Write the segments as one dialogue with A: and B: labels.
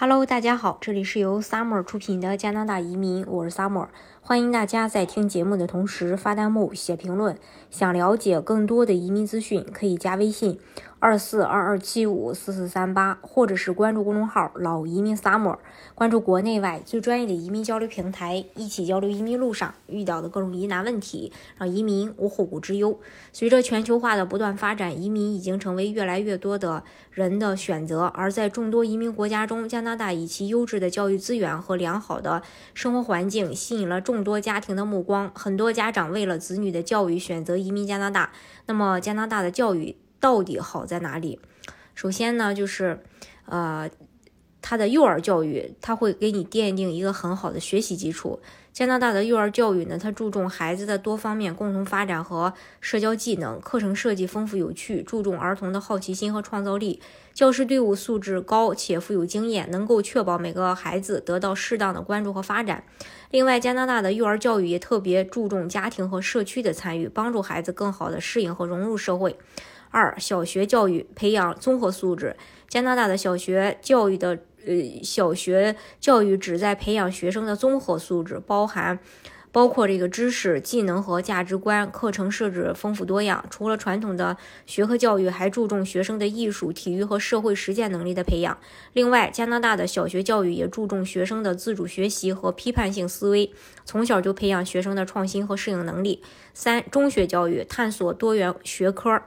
A: Hello，大家好，这里是由 Summer 出品的加拿大移民，我是 Summer，欢迎大家在听节目的同时发弹幕、写评论。想了解更多的移民资讯，可以加微信二四二二七五四四三八，或者是关注公众号“老移民 Summer”，关注国内外最专业的移民交流平台，一起交流移民路上遇到的各种疑难问题，让移民无后顾之忧。随着全球化的不断发展，移民已经成为越来越多的人的选择。而在众多移民国家中，加拿大以其优质的教育资源和良好的生活环境，吸引了众多家庭的目光。很多家长为了子女的教育，选择。移民加拿大，那么加拿大的教育到底好在哪里？首先呢，就是呃，它的幼儿教育，他会给你奠定一个很好的学习基础。加拿大的幼儿教育呢，它注重孩子的多方面共同发展和社交技能，课程设计丰富有趣，注重儿童的好奇心和创造力。教师队伍素质高且富有经验，能够确保每个孩子得到适当的关注和发展。另外，加拿大的幼儿教育也特别注重家庭和社区的参与，帮助孩子更好的适应和融入社会。二、小学教育培养综合素质。加拿大的小学教育的。呃，小学教育旨在培养学生的综合素质，包含包括这个知识、技能和价值观。课程设置丰富多样，除了传统的学科教育，还注重学生的艺术、体育和社会实践能力的培养。另外，加拿大的小学教育也注重学生的自主学习和批判性思维，从小就培养学生的创新和适应能力。三、中学教育探索多元学科。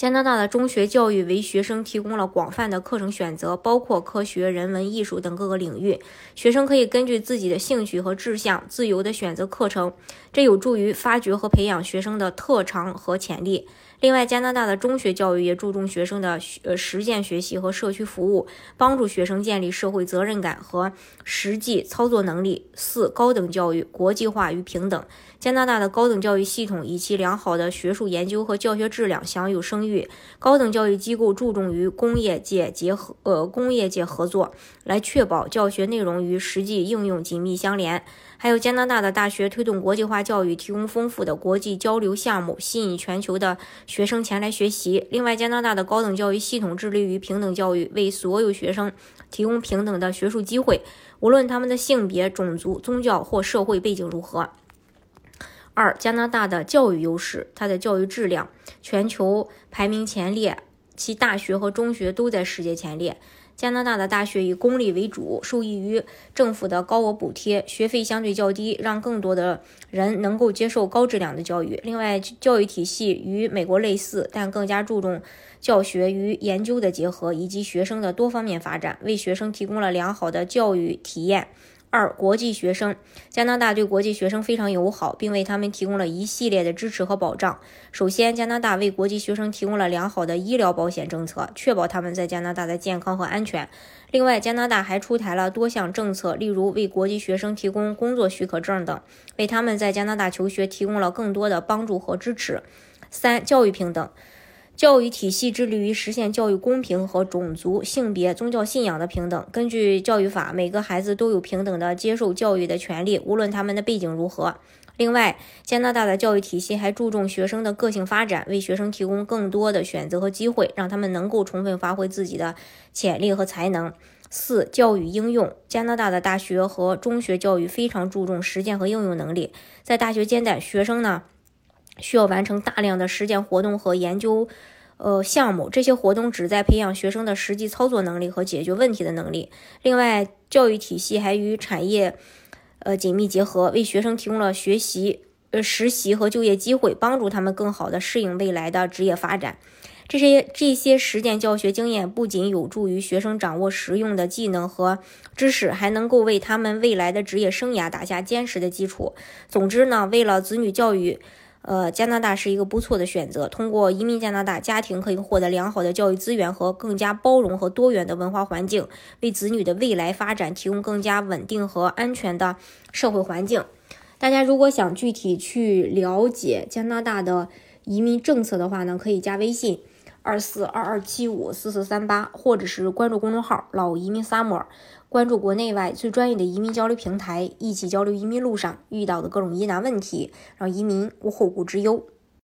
A: 加拿大的中学教育为学生提供了广泛的课程选择，包括科学、人文、艺术等各个领域。学生可以根据自己的兴趣和志向自由地选择课程，这有助于发掘和培养学生的特长和潜力。另外，加拿大的中学教育也注重学生的呃实践学习和社区服务，帮助学生建立社会责任感和实际操作能力。四、高等教育国际化与平等。加拿大的高等教育系统以其良好的学术研究和教学质量享有声誉。高等教育机构注重与工业界结合，呃，工业界合作，来确保教学内容与实际应用紧密相连。还有加拿大的大学推动国际化教育，提供丰富的国际交流项目，吸引全球的学生前来学习。另外，加拿大的高等教育系统致力于平等教育，为所有学生提供平等的学术机会，无论他们的性别、种族、宗教或社会背景如何。二、加拿大的教育优势，它的教育质量全球排名前列，其大学和中学都在世界前列。加拿大的大学以公立为主，受益于政府的高额补贴，学费相对较低，让更多的人能够接受高质量的教育。另外，教育体系与美国类似，但更加注重教学与研究的结合，以及学生的多方面发展，为学生提供了良好的教育体验。二、国际学生，加拿大对国际学生非常友好，并为他们提供了一系列的支持和保障。首先，加拿大为国际学生提供了良好的医疗保险政策，确保他们在加拿大的健康和安全。另外，加拿大还出台了多项政策，例如为国际学生提供工作许可证等，为他们在加拿大求学提供了更多的帮助和支持。三、教育平等。教育体系致力于实现教育公平和种族、性别、宗教信仰的平等。根据教育法，每个孩子都有平等的接受教育的权利，无论他们的背景如何。另外，加拿大的教育体系还注重学生的个性发展，为学生提供更多的选择和机会，让他们能够充分发挥自己的潜力和才能。四、教育应用。加拿大的大学和中学教育非常注重实践和应用能力。在大学阶段，学生呢？需要完成大量的实践活动和研究，呃，项目。这些活动旨在培养学生的实际操作能力和解决问题的能力。另外，教育体系还与产业，呃，紧密结合，为学生提供了学习、呃，实习和就业机会，帮助他们更好地适应未来的职业发展。这些这些实践教学经验不仅有助于学生掌握实用的技能和知识，还能够为他们未来的职业生涯打下坚实的基础。总之呢，为了子女教育。呃，加拿大是一个不错的选择。通过移民加拿大，家庭可以获得良好的教育资源和更加包容和多元的文化环境，为子女的未来发展提供更加稳定和安全的社会环境。大家如果想具体去了解加拿大的移民政策的话呢，可以加微信二四二二七五四四三八，或者是关注公众号“老移民萨摩尔。关注国内外最专业的移民交流平台，一起交流移民路上遇到的各种疑难问题，让移民无后顾之忧。